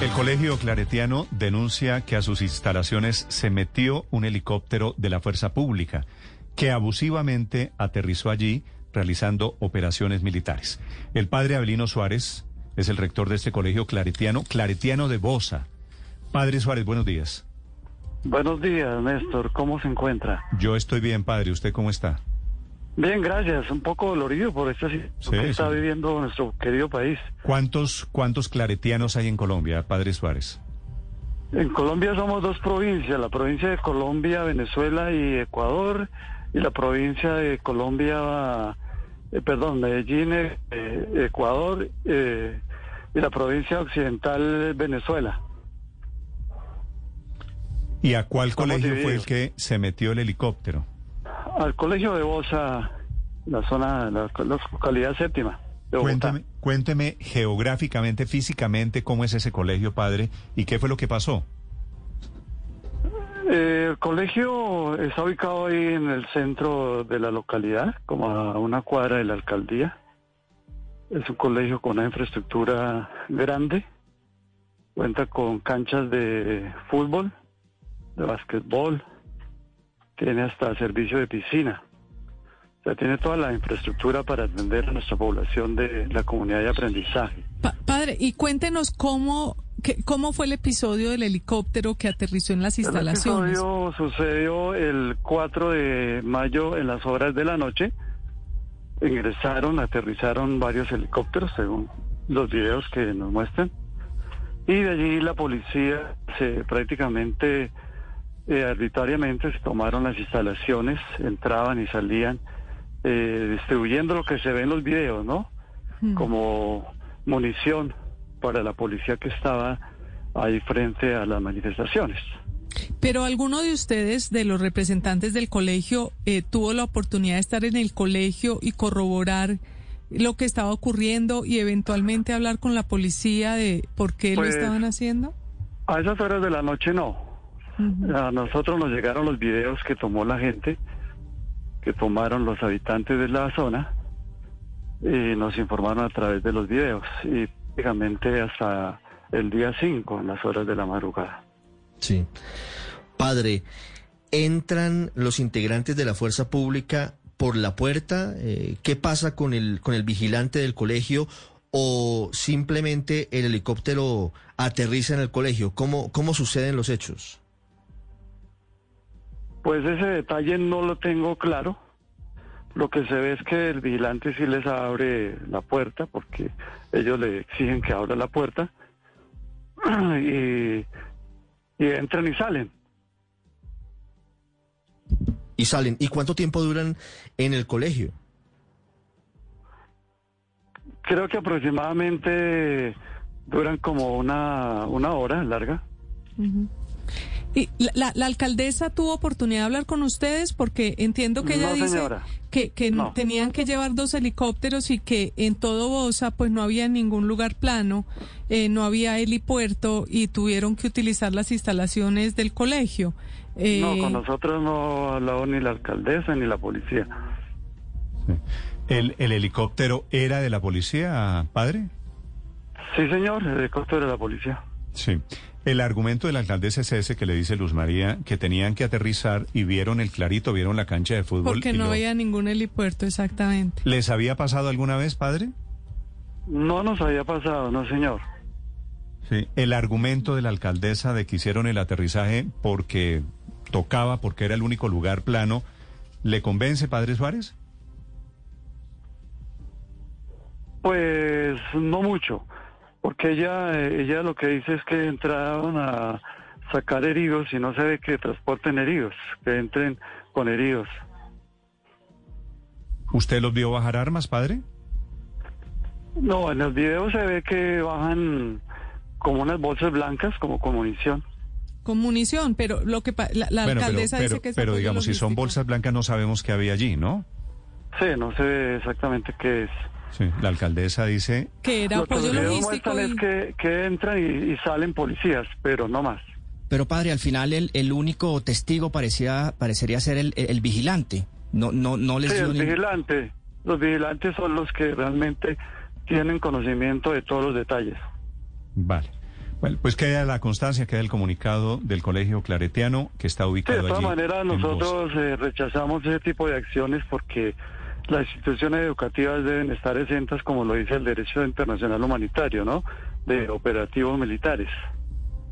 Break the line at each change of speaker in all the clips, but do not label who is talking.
El colegio claretiano denuncia que a sus instalaciones se metió un helicóptero de la fuerza pública que abusivamente aterrizó allí realizando operaciones militares. El padre Abelino Suárez es el rector de este colegio claretiano, claretiano de Bosa. Padre Suárez, buenos días.
Buenos días, Néstor. ¿Cómo se encuentra?
Yo estoy bien, padre. ¿Usted cómo está?
Bien, gracias. Un poco dolorido por esta situación
Sí,
que está
sí.
viviendo nuestro querido país.
¿Cuántos, ¿Cuántos claretianos hay en Colombia, padre Suárez?
En Colombia somos dos provincias, la provincia de Colombia, Venezuela y Ecuador, y la provincia de Colombia, eh, perdón, Medellín, eh, Ecuador, eh, y la provincia occidental, Venezuela.
¿Y a cuál colegio fue el que se metió el helicóptero?
Al colegio de Bosa, la zona, la, la localidad séptima de.
Cuénteme, cuénteme geográficamente, físicamente, cómo es ese colegio, padre, y qué fue lo que pasó.
Eh, el colegio está ubicado ahí en el centro de la localidad, como a una cuadra de la alcaldía. Es un colegio con una infraestructura grande. Cuenta con canchas de fútbol, de básquetbol. Tiene hasta servicio de piscina. O sea, tiene toda la infraestructura para atender a nuestra población de la comunidad de aprendizaje.
Pa- padre, y cuéntenos cómo, qué- cómo fue el episodio del helicóptero que aterrizó en las
El
instalaciones.
episodio sucedió el 4 de mayo en las horas de la noche. Ingresaron, aterrizaron varios helicópteros, según los videos que nos muestran. Y de allí la policía se prácticamente eh, arbitrariamente se tomaron las instalaciones, entraban y salían eh, distribuyendo lo que se ve en los videos, ¿no?
Mm.
Como munición para la policía que estaba ahí frente a las manifestaciones.
Pero alguno de ustedes, de los representantes del colegio, eh, tuvo la oportunidad de estar en el colegio y corroborar lo que estaba ocurriendo y eventualmente hablar con la policía de por qué
Pues,
lo estaban haciendo.
A esas horas de la noche no. A nosotros nos llegaron los videos que tomó la gente, que tomaron los habitantes de la zona, y nos informaron a través de los videos, y prácticamente hasta el día 5, en las horas de la madrugada.
Sí. Padre, ¿entran los integrantes de la fuerza pública por la puerta? Eh, ¿Qué pasa con el, con el vigilante del colegio? ¿O simplemente el helicóptero aterriza en el colegio? ¿Cómo, cómo suceden los hechos?
Pues ese detalle no lo tengo claro. Lo que se ve es que el vigilante sí les abre la puerta, porque ellos le exigen que abra la puerta, y, y entran y salen.
Y salen. ¿Y cuánto tiempo duran en el colegio?
Creo que aproximadamente duran como una, una hora larga.
Y la, la- la alcaldesa tuvo oportunidad de hablar con ustedes porque entiendo que ella
No,
dice que, que
No.
tenían que llevar dos helicópteros y que en todo Bosa pues no había ningún lugar plano, eh, no había helipuerto y tuvieron que utilizar las instalaciones del colegio. Eh,
No, con nosotros no ha hablado ni la alcaldesa ni la policía.
¿El, el helicóptero era de la policía, padre?
Sí, señor, el helicóptero de la policía.
Sí. El argumento de la alcaldesa es ese que le dice Luz María, que tenían que aterrizar y vieron el clarito, vieron la cancha de fútbol.
porque no
lo-
había ningún helipuerto, exactamente.
¿Les había pasado alguna vez, padre?
No nos había pasado, no, señor.
Sí. El argumento de la alcaldesa de que hicieron el aterrizaje porque tocaba, porque era el único lugar plano, ¿le convence, padre Suárez?
Pues no mucho, porque ella, ella lo que dice es que entraron a sacar heridos y no se ve que transporten heridos, que entren con heridos.
¿Usted los vio bajar armas, padre?
No, en el video se ve que bajan como unas bolsas blancas, como con munición.
Con munición, pero lo que pa- la, la
Bueno, pero,
alcaldesa
pero,
dice que es
pero digamos, si son bolsas blancas no sabemos qué había allí, ¿no?
Sí, no sé exactamente qué es.
Sí, la alcaldesa dice,
que era
Lo que
apoyo logístico y-
es que, que entran y, y salen policías, pero no más.
Pero padre, al final el, el único testigo parecía, parecería ser el, el vigilante. No, no, no les
Sí,
dio
el
ni-
vigilante. Los vigilantes son los que realmente tienen conocimiento de todos los detalles.
vale. Bueno, pues queda la constancia, queda el comunicado del Colegio Claretiano que está
Sí,
ubicado
de todas
allí
maneras nosotros eh, rechazamos ese tipo de acciones porque las instituciones educativas deben estar exentas, como lo dice el derecho internacional humanitario, ¿no? De operativos militares.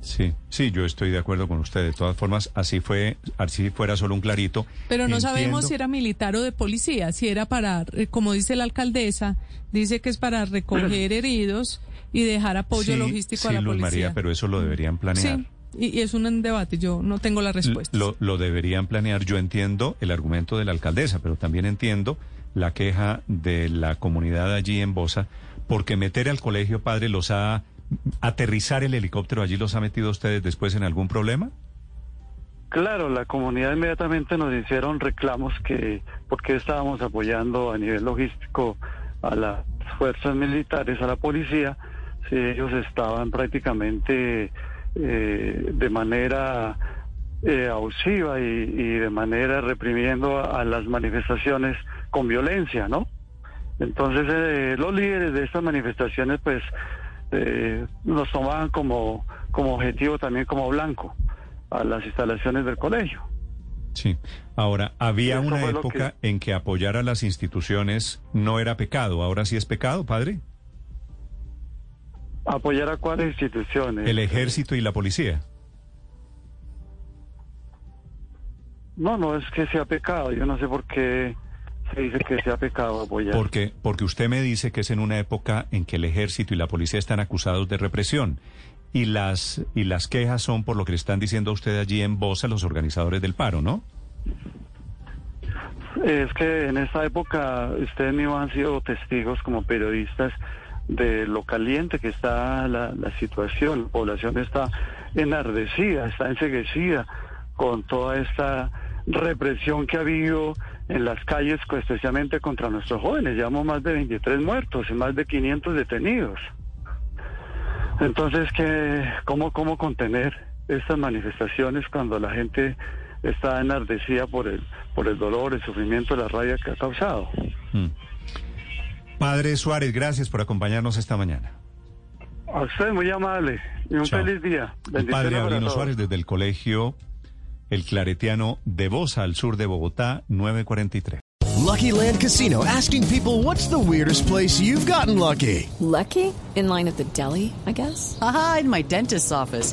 Sí, sí, yo estoy de acuerdo con usted. De todas formas, así fue, así fuera solo un clarito.
Pero no sabemos
Entiendo-
si era militar o de policía, si era para, eh, como dice la alcaldesa, dice que es para recoger heridos y dejar apoyo
Sí,
logístico
sí,
a la
Luz
policía.
María, pero eso lo deberían planear.
Sí, y, y es un debate, yo no tengo la respuesta.
Lo, lo deberían planear. Yo entiendo el argumento de la alcaldesa, pero también entiendo la queja de la comunidad allí en Bosa, porque meter al colegio padre los ha aterrizar el helicóptero allí los ha metido ustedes después en algún problema.
Claro, la comunidad inmediatamente nos hicieron reclamos que porque estábamos apoyando a nivel logístico a las fuerzas militares, a la policía, si ellos estaban prácticamente eh, de manera eh, abusiva y, y de manera reprimiendo a, a las manifestaciones con violencia, ¿no? Entonces eh, los líderes de estas manifestaciones pues eh, nos tomaban como, como objetivo también como blanco a las instalaciones del colegio.
Sí. Ahora, había
Eso
una época en que apoyar a las instituciones no era pecado. ¿Ahora sí es pecado, padre?
¿Apoyar a cuáles instituciones?
El ejército y la policía.
No, no es que sea pecado. Yo no sé por qué se dice que sea pecado apoyar.
Porque, porque usted me dice que es en una época en que el ejército y la policía están acusados de represión. Y las, y las quejas son por lo que le están diciendo a usted allí en voz a los organizadores del paro, ¿no?
Es que en esta época ustedes mismos han sido testigos como periodistas de lo caliente que está la, la situación. La población está enardecida, está enseguecida con toda esta represión que ha habido en las calles, especialmente contra nuestros jóvenes. Llevamos más de 23 muertos y más de 500 detenidos. Entonces, ¿qué, cómo, ¿cómo contener estas manifestaciones cuando la gente está enardecida por el, por el dolor, el sufrimiento, la rabia que ha causado?
Mm. Padre Suárez, gracias por acompañarnos esta mañana.
A usted muy amable y un
Chao.
feliz día.
Padre
todos.
Suárez desde el colegio El Claretiano de Bosa, al sur de Bogotá, 943.
Lucky Land Casino asking people what's the weirdest place you've gotten lucky?
Lucky? In line at the deli, I guess?
Aha, in my dentist's office.